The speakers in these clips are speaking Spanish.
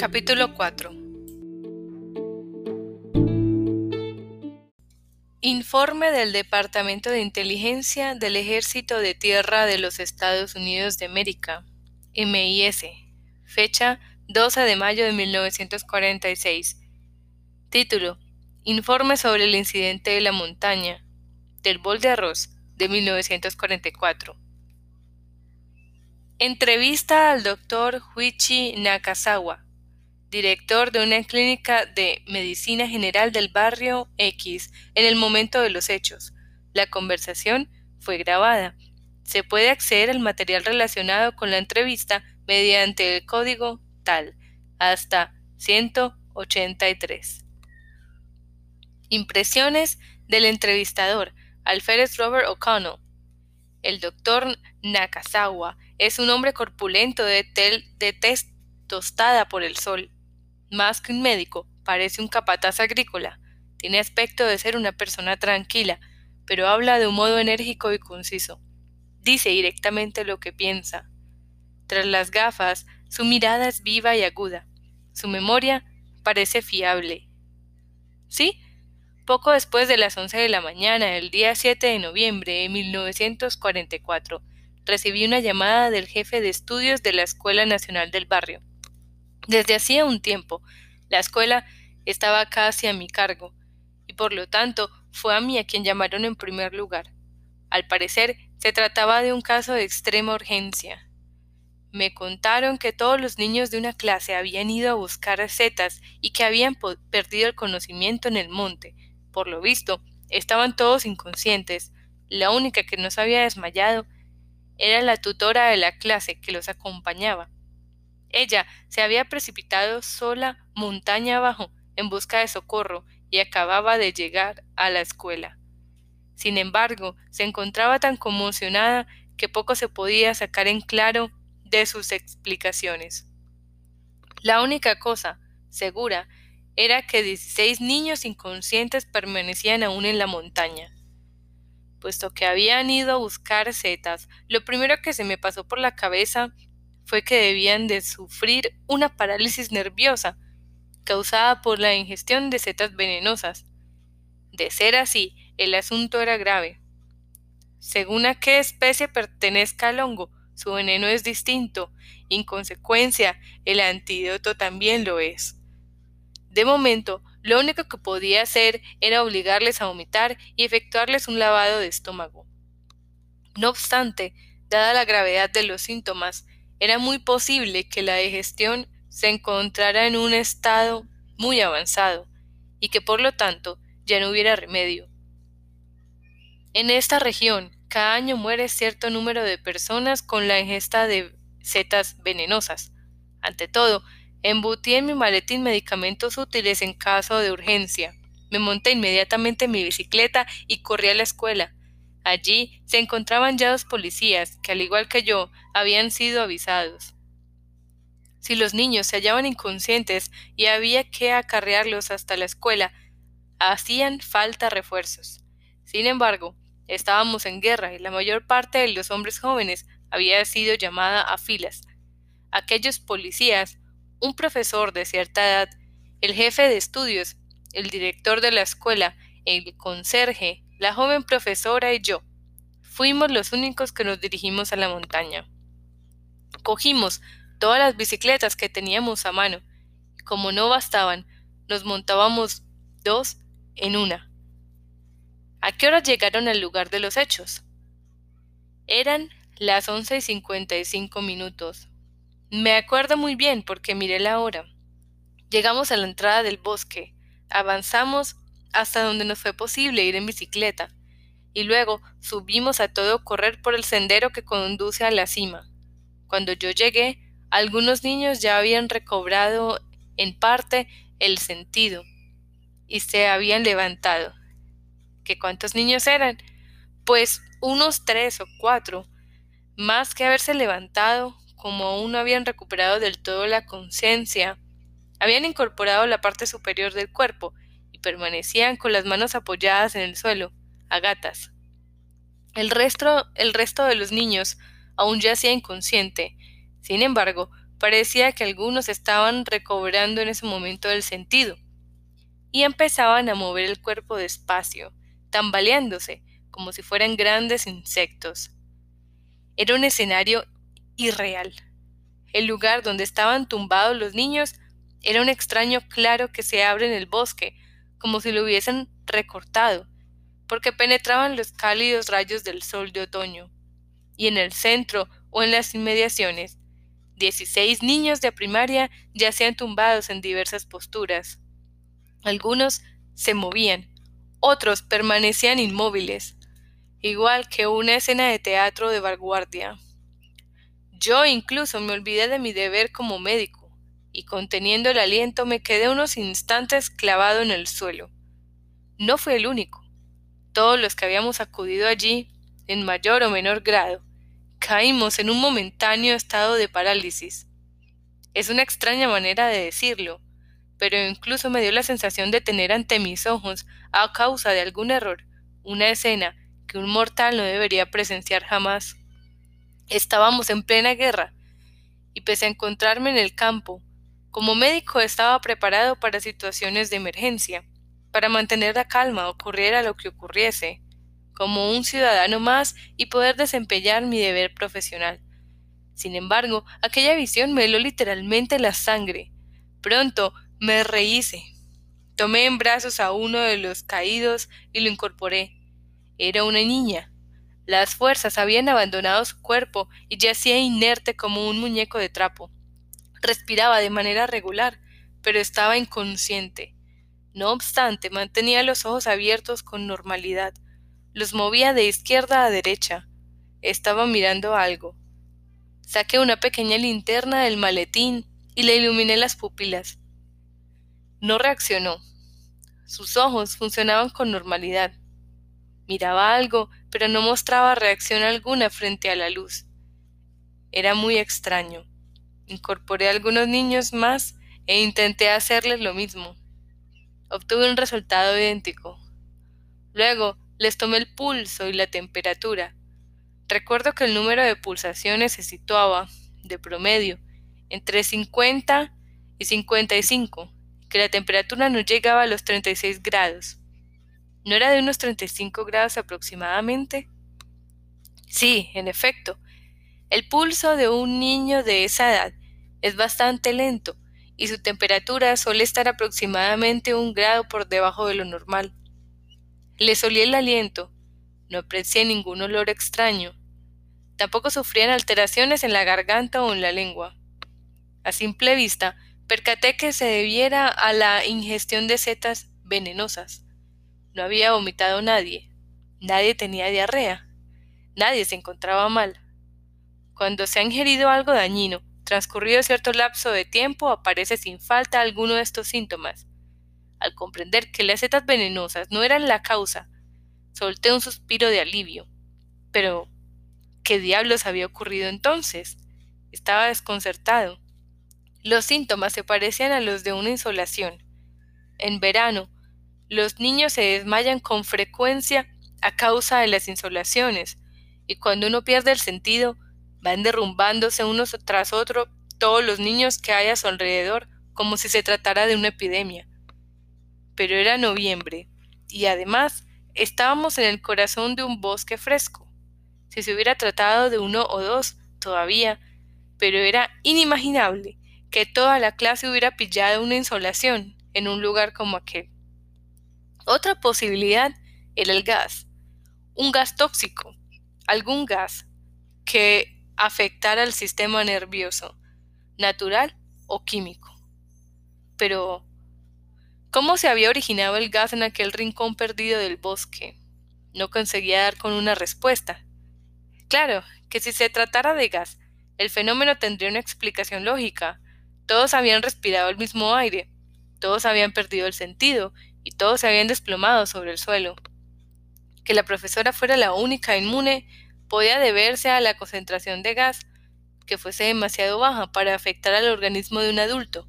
Capítulo 4 Informe del Departamento de Inteligencia del Ejército de Tierra de los Estados Unidos de América, MIS, fecha 12 de mayo de 1946. Título: Informe sobre el incidente de la montaña, del bol de arroz, de 1944. Entrevista al doctor Huichi Nakazawa, director de una clínica de medicina general del barrio X en el momento de los hechos. La conversación fue grabada. Se puede acceder al material relacionado con la entrevista mediante el código TAL hasta 183. Impresiones del entrevistador, alférez Robert O'Connell. El doctor Nakazawa es un hombre corpulento de, de tez tostada por el sol. Más que un médico, parece un capataz agrícola. Tiene aspecto de ser una persona tranquila, pero habla de un modo enérgico y conciso. Dice directamente lo que piensa. Tras las gafas, su mirada es viva y aguda. Su memoria parece fiable. Sí, poco después de las once de la mañana el día 7 de noviembre de 1944, recibí una llamada del jefe de estudios de la Escuela Nacional del Barrio. Desde hacía un tiempo, la escuela estaba casi a mi cargo, y por lo tanto fue a mí a quien llamaron en primer lugar. Al parecer, se trataba de un caso de extrema urgencia. Me contaron que todos los niños de una clase habían ido a buscar setas y que habían perdido el conocimiento en el monte. Por lo visto, estaban todos inconscientes. La única que no se había desmayado era la tutora de la clase que los acompañaba. Ella se había precipitado sola montaña abajo en busca de socorro y acababa de llegar a la escuela. Sin embargo, se encontraba tan conmocionada que poco se podía sacar en claro de sus explicaciones. La única cosa segura era que 16 niños inconscientes permanecían aún en la montaña puesto que habían ido a buscar setas, lo primero que se me pasó por la cabeza fue que debían de sufrir una parálisis nerviosa causada por la ingestión de setas venenosas. De ser así, el asunto era grave. Según a qué especie pertenezca al hongo, su veneno es distinto, en consecuencia el antídoto también lo es. De momento, lo único que podía hacer era obligarles a vomitar y efectuarles un lavado de estómago. No obstante, dada la gravedad de los síntomas, era muy posible que la digestión se encontrara en un estado muy avanzado y que por lo tanto ya no hubiera remedio. En esta región, cada año muere cierto número de personas con la ingesta de setas venenosas. Ante todo, Embutí en mi maletín medicamentos útiles en caso de urgencia. Me monté inmediatamente en mi bicicleta y corrí a la escuela. Allí se encontraban ya dos policías, que al igual que yo, habían sido avisados. Si los niños se hallaban inconscientes y había que acarrearlos hasta la escuela, hacían falta refuerzos. Sin embargo, estábamos en guerra y la mayor parte de los hombres jóvenes había sido llamada a filas. Aquellos policías un profesor de cierta edad, el jefe de estudios, el director de la escuela, el conserje, la joven profesora y yo. Fuimos los únicos que nos dirigimos a la montaña. Cogimos todas las bicicletas que teníamos a mano. Como no bastaban, nos montábamos dos en una. ¿A qué hora llegaron al lugar de los hechos? Eran las once y cincuenta y cinco minutos. Me acuerdo muy bien porque miré la hora. Llegamos a la entrada del bosque, avanzamos hasta donde nos fue posible ir en bicicleta, y luego subimos a todo correr por el sendero que conduce a la cima. Cuando yo llegué, algunos niños ya habían recobrado en parte el sentido y se habían levantado. ¿Qué cuántos niños eran? Pues unos tres o cuatro. Más que haberse levantado, como aún no habían recuperado del todo la conciencia, habían incorporado la parte superior del cuerpo permanecían con las manos apoyadas en el suelo, a gatas. El resto, el resto de los niños aún yacía inconsciente. Sin embargo, parecía que algunos estaban recobrando en ese momento el sentido, y empezaban a mover el cuerpo despacio, tambaleándose, como si fueran grandes insectos. Era un escenario irreal. El lugar donde estaban tumbados los niños era un extraño claro que se abre en el bosque, como si lo hubiesen recortado, porque penetraban los cálidos rayos del sol de otoño. Y en el centro o en las inmediaciones, dieciséis niños de primaria yacían tumbados en diversas posturas. Algunos se movían, otros permanecían inmóviles, igual que una escena de teatro de vanguardia. Yo incluso me olvidé de mi deber como médico, y conteniendo el aliento me quedé unos instantes clavado en el suelo. No fue el único. Todos los que habíamos acudido allí, en mayor o menor grado, caímos en un momentáneo estado de parálisis. Es una extraña manera de decirlo, pero incluso me dio la sensación de tener ante mis ojos, a causa de algún error, una escena que un mortal no debería presenciar jamás. Estábamos en plena guerra, y pese a encontrarme en el campo, como médico estaba preparado para situaciones de emergencia, para mantener la calma ocurriera lo que ocurriese, como un ciudadano más y poder desempeñar mi deber profesional. Sin embargo, aquella visión me heló literalmente la sangre. Pronto me rehice. Tomé en brazos a uno de los caídos y lo incorporé. Era una niña. Las fuerzas habían abandonado su cuerpo y yacía inerte como un muñeco de trapo. Respiraba de manera regular, pero estaba inconsciente. No obstante, mantenía los ojos abiertos con normalidad. Los movía de izquierda a derecha. Estaba mirando algo. Saqué una pequeña linterna del maletín y le iluminé las pupilas. No reaccionó. Sus ojos funcionaban con normalidad. Miraba algo, pero no mostraba reacción alguna frente a la luz. Era muy extraño. Incorporé a algunos niños más e intenté hacerles lo mismo. Obtuve un resultado idéntico. Luego les tomé el pulso y la temperatura. Recuerdo que el número de pulsaciones se situaba, de promedio, entre 50 y 55, que la temperatura no llegaba a los 36 grados. ¿No era de unos 35 grados aproximadamente? Sí, en efecto. El pulso de un niño de esa edad es bastante lento y su temperatura suele estar aproximadamente un grado por debajo de lo normal. Le solía el aliento, no aprecié ningún olor extraño. Tampoco sufrían alteraciones en la garganta o en la lengua. A simple vista, percaté que se debiera a la ingestión de setas venenosas. No había vomitado nadie. Nadie tenía diarrea. Nadie se encontraba mal. Cuando se ha ingerido algo dañino, transcurrido cierto lapso de tiempo, aparece sin falta alguno de estos síntomas. Al comprender que las setas venenosas no eran la causa, solté un suspiro de alivio. Pero, ¿qué diablos había ocurrido entonces? Estaba desconcertado. Los síntomas se parecían a los de una insolación. En verano, los niños se desmayan con frecuencia a causa de las insolaciones, y cuando uno pierde el sentido, van derrumbándose unos tras otro todos los niños que hay a su alrededor como si se tratara de una epidemia. Pero era noviembre, y además estábamos en el corazón de un bosque fresco. Si se hubiera tratado de uno o dos, todavía, pero era inimaginable que toda la clase hubiera pillado una insolación en un lugar como aquel. Otra posibilidad era el gas, un gas tóxico, algún gas que afectara al sistema nervioso, natural o químico. Pero, ¿cómo se había originado el gas en aquel rincón perdido del bosque? No conseguía dar con una respuesta. Claro, que si se tratara de gas, el fenómeno tendría una explicación lógica. Todos habían respirado el mismo aire, todos habían perdido el sentido y todos se habían desplomado sobre el suelo. Que la profesora fuera la única inmune podía deberse a la concentración de gas que fuese demasiado baja para afectar al organismo de un adulto.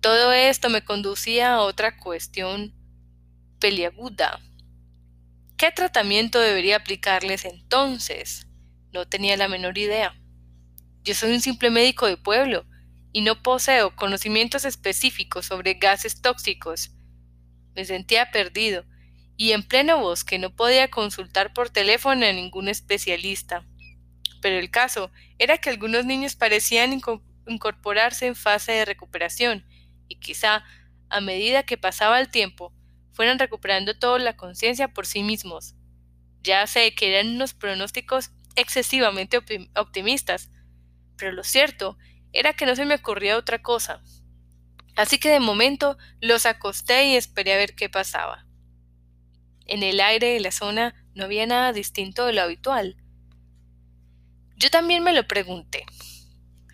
Todo esto me conducía a otra cuestión peliaguda. ¿Qué tratamiento debería aplicarles entonces? No tenía la menor idea. Yo soy un simple médico de pueblo y no poseo conocimientos específicos sobre gases tóxicos. Me sentía perdido y en pleno bosque no podía consultar por teléfono a ningún especialista. Pero el caso era que algunos niños parecían incorporarse en fase de recuperación y quizá, a medida que pasaba el tiempo, fueran recuperando toda la conciencia por sí mismos. Ya sé que eran unos pronósticos excesivamente optimistas, pero lo cierto era que no se me ocurría otra cosa. Así que de momento los acosté y esperé a ver qué pasaba. En el aire de la zona no había nada distinto de lo habitual. Yo también me lo pregunté.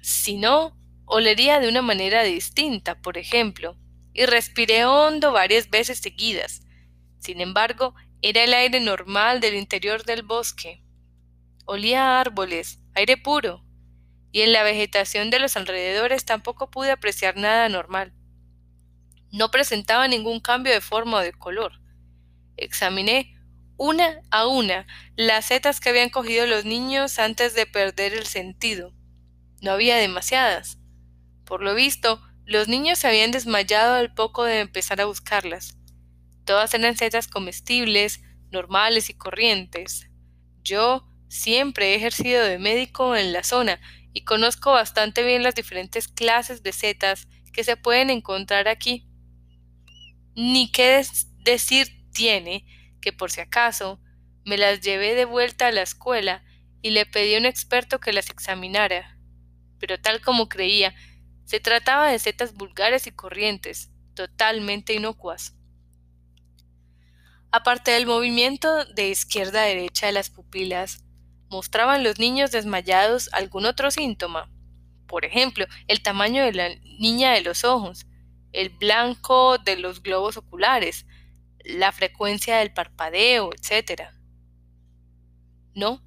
Si no, olería de una manera distinta, por ejemplo, y respiré hondo varias veces seguidas. Sin embargo, era el aire normal del interior del bosque. Olía a árboles, aire puro, y en la vegetación de los alrededores tampoco pude apreciar nada normal. No presentaba ningún cambio de forma o de color. Examiné una a una las setas que habían cogido los niños antes de perder el sentido. No había demasiadas. Por lo visto, los niños se habían desmayado al poco de empezar a buscarlas. Todas eran setas comestibles, normales y corrientes. Yo siempre he ejercido de médico en la zona y conozco bastante bien las diferentes clases de setas que se pueden encontrar aquí. Ni qué decir tiene que por si acaso me las llevé de vuelta a la escuela y le pedí a un experto que las examinara. Pero tal como creía, se trataba de setas vulgares y corrientes, totalmente inocuas. Aparte del movimiento de izquierda a derecha de las pupilas, ¿mostraban los niños desmayados algún otro síntoma? Por ejemplo, el tamaño de la niña de los ojos, el blanco de los globos oculares, la frecuencia del parpadeo, etc. No,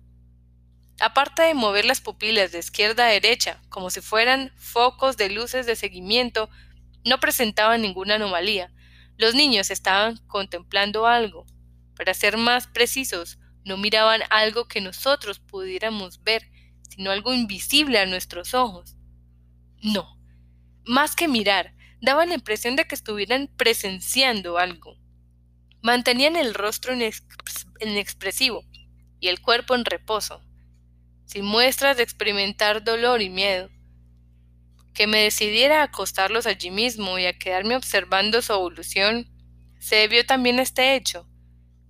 Aparte de mover las pupilas de izquierda a derecha, como si fueran focos de luces de seguimiento, no presentaban ninguna anomalía. Los niños estaban contemplando algo. Para ser más precisos, no miraban algo que nosotros pudiéramos ver, sino algo invisible a nuestros ojos. No, más que mirar, daban la impresión de que estuvieran presenciando algo. Mantenían el rostro inexpresivo y el cuerpo en reposo sin muestras de experimentar dolor y miedo. Que me decidiera a acostarlos allí mismo y a quedarme observando su evolución, se debió también a este hecho.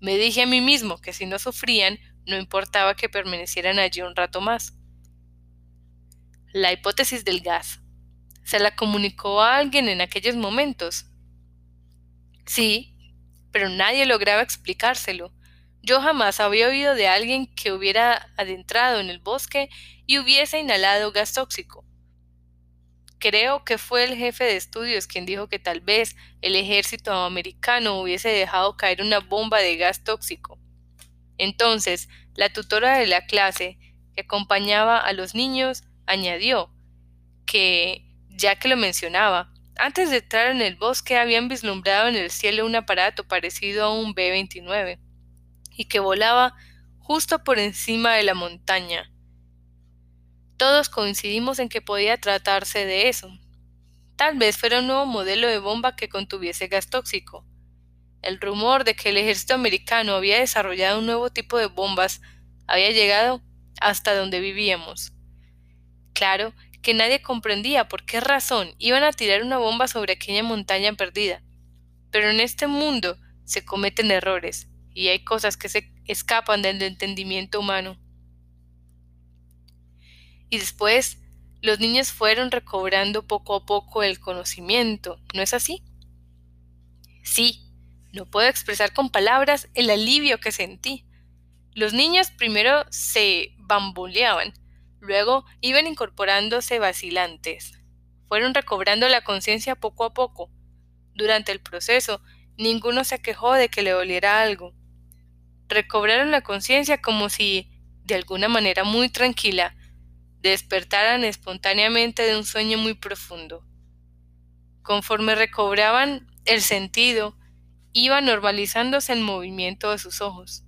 Me dije a mí mismo que si no sufrían, no importaba que permanecieran allí un rato más. La hipótesis del gas. ¿Se la comunicó a alguien en aquellos momentos? Sí, pero nadie lograba explicárselo. Yo jamás había oído de alguien que hubiera adentrado en el bosque y hubiese inhalado gas tóxico. Creo que fue el jefe de estudios quien dijo que tal vez el ejército americano hubiese dejado caer una bomba de gas tóxico. Entonces, la tutora de la clase, que acompañaba a los niños, añadió que, ya que lo mencionaba, antes de entrar en el bosque habían vislumbrado en el cielo un aparato parecido a un B-29 y que volaba justo por encima de la montaña. Todos coincidimos en que podía tratarse de eso. Tal vez fuera un nuevo modelo de bomba que contuviese gas tóxico. El rumor de que el ejército americano había desarrollado un nuevo tipo de bombas había llegado hasta donde vivíamos. Claro que nadie comprendía por qué razón iban a tirar una bomba sobre aquella montaña perdida. Pero en este mundo se cometen errores, y hay cosas que se escapan del entendimiento humano. Y después, los niños fueron recobrando poco a poco el conocimiento, ¿no es así? Sí, no puedo expresar con palabras el alivio que sentí. Los niños primero se bamboleaban, luego iban incorporándose vacilantes. Fueron recobrando la conciencia poco a poco. Durante el proceso, ninguno se quejó de que le doliera algo recobraron la conciencia como si, de alguna manera muy tranquila, despertaran espontáneamente de un sueño muy profundo. Conforme recobraban el sentido, iba normalizándose el movimiento de sus ojos.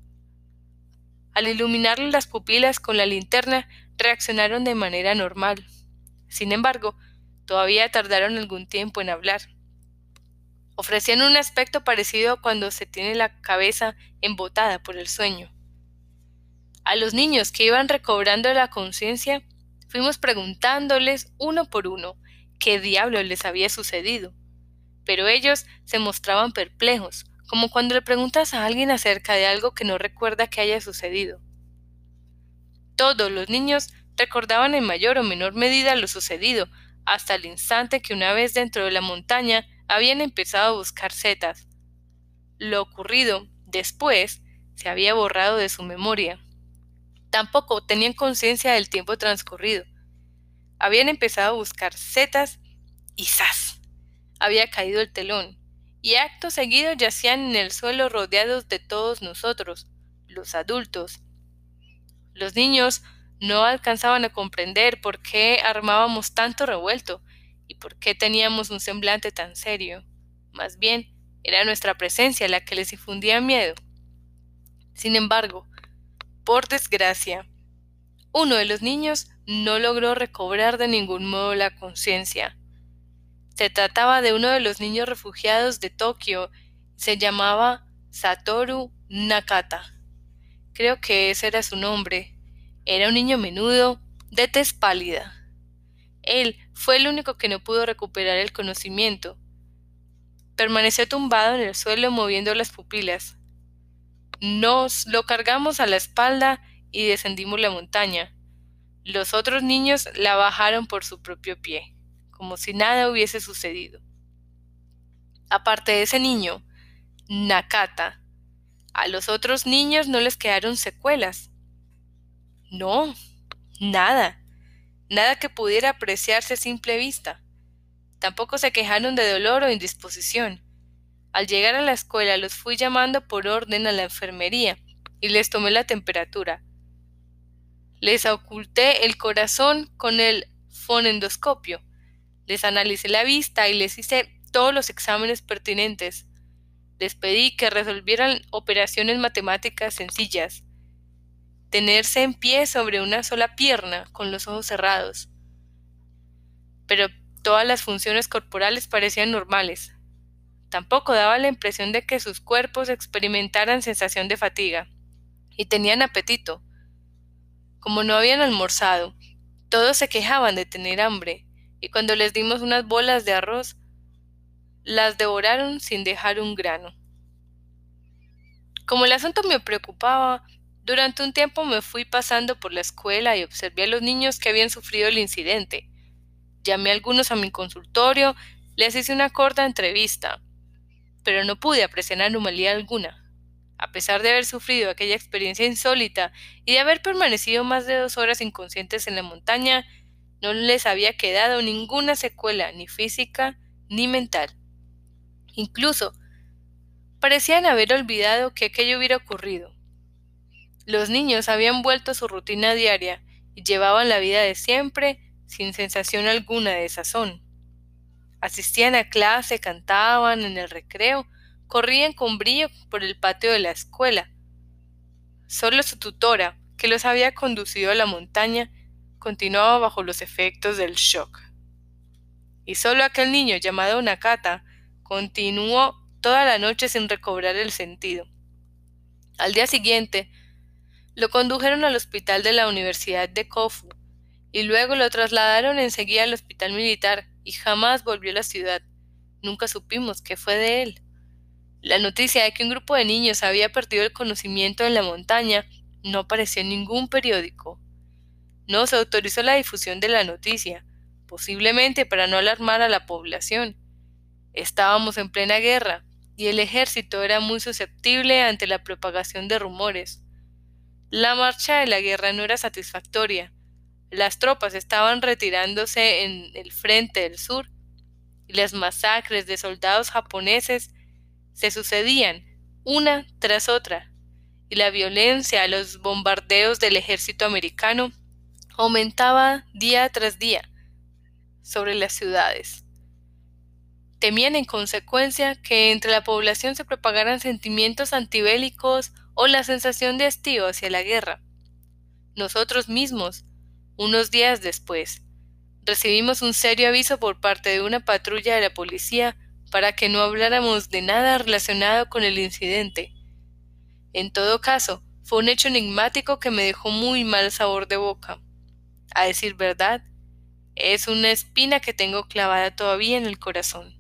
Al iluminarle las pupilas con la linterna, reaccionaron de manera normal. Sin embargo, todavía tardaron algún tiempo en hablar. Ofrecían un aspecto parecido a cuando se tiene la cabeza embotada por el sueño. A los niños que iban recobrando la conciencia, fuimos preguntándoles uno por uno qué diablo les había sucedido. Pero ellos se mostraban perplejos, como cuando le preguntas a alguien acerca de algo que no recuerda que haya sucedido. Todos los niños recordaban en mayor o menor medida lo sucedido, hasta el instante que una vez dentro de la montaña habían empezado a buscar setas. Lo ocurrido después se había borrado de su memoria. Tampoco tenían conciencia del tiempo transcurrido. Habían empezado a buscar setas y ¡zas! Había caído el telón, y acto seguido yacían en el suelo rodeados de todos nosotros, los adultos. Los niños no alcanzaban a comprender por qué armábamos tanto revuelto y por qué teníamos un semblante tan serio. Más bien, era nuestra presencia la que les infundía miedo. Sin embargo, por desgracia, uno de los niños no logró recobrar de ningún modo la conciencia. Se trataba de uno de los niños refugiados de Tokio, se llamaba Satoru Nakata. Creo que ese era su nombre, era un niño menudo, de tez pálida. Él fue el único que no pudo recuperar el conocimiento. Permaneció tumbado en el suelo moviendo las pupilas. Nos lo cargamos a la espalda y descendimos la montaña. Los otros niños la bajaron por su propio pie, como si nada hubiese sucedido. Aparte de ese niño, Nakata, a los otros niños no les quedaron secuelas. No, nada, nada que pudiera apreciarse a simple vista. Tampoco se quejaron de dolor o indisposición. Al llegar a la escuela los fui llamando por orden a la enfermería y les tomé la temperatura. Les oculté el corazón con el fonendoscopio. Les analicé la vista y les hice todos los exámenes pertinentes. Les pedí que resolvieran operaciones matemáticas sencillas tenerse en pie sobre una sola pierna con los ojos cerrados. Pero todas las funciones corporales parecían normales. Tampoco daba la impresión de que sus cuerpos experimentaran sensación de fatiga. Y tenían apetito. Como no habían almorzado, todos se quejaban de tener hambre, y cuando les dimos unas bolas de arroz, las devoraron sin dejar un grano. Como el asunto me preocupaba, durante un tiempo me fui pasando por la escuela y observé a los niños que habían sufrido el incidente. Llamé a algunos a mi consultorio, les hice una corta entrevista, pero no pude apreciar anomalía alguna. A pesar de haber sufrido aquella experiencia insólita y de haber permanecido más de dos horas inconscientes en la montaña, no les había quedado ninguna secuela ni física ni mental. Incluso parecían haber olvidado que aquello hubiera ocurrido. Los niños habían vuelto a su rutina diaria y llevaban la vida de siempre sin sensación alguna de sazón. Asistían a clase, cantaban en el recreo, corrían con brillo por el patio de la escuela. Solo su tutora, que los había conducido a la montaña, continuaba bajo los efectos del shock. Y solo aquel niño llamado Nakata continuó toda la noche sin recobrar el sentido. Al día siguiente, lo condujeron al hospital de la Universidad de Kofu y luego lo trasladaron enseguida al hospital militar y jamás volvió a la ciudad. Nunca supimos qué fue de él. La noticia de que un grupo de niños había perdido el conocimiento en la montaña no apareció en ningún periódico. No se autorizó la difusión de la noticia, posiblemente para no alarmar a la población. Estábamos en plena guerra, y el ejército era muy susceptible ante la propagación de rumores. La marcha de la guerra no era satisfactoria. Las tropas estaban retirándose en el frente del sur y las masacres de soldados japoneses se sucedían una tras otra y la violencia a los bombardeos del ejército americano aumentaba día tras día sobre las ciudades. Temían en consecuencia que entre la población se propagaran sentimientos antibélicos o la sensación de hastío hacia la guerra. Nosotros mismos, unos días después, recibimos un serio aviso por parte de una patrulla de la policía para que no habláramos de nada relacionado con el incidente. En todo caso, fue un hecho enigmático que me dejó muy mal sabor de boca. A decir verdad, es una espina que tengo clavada todavía en el corazón.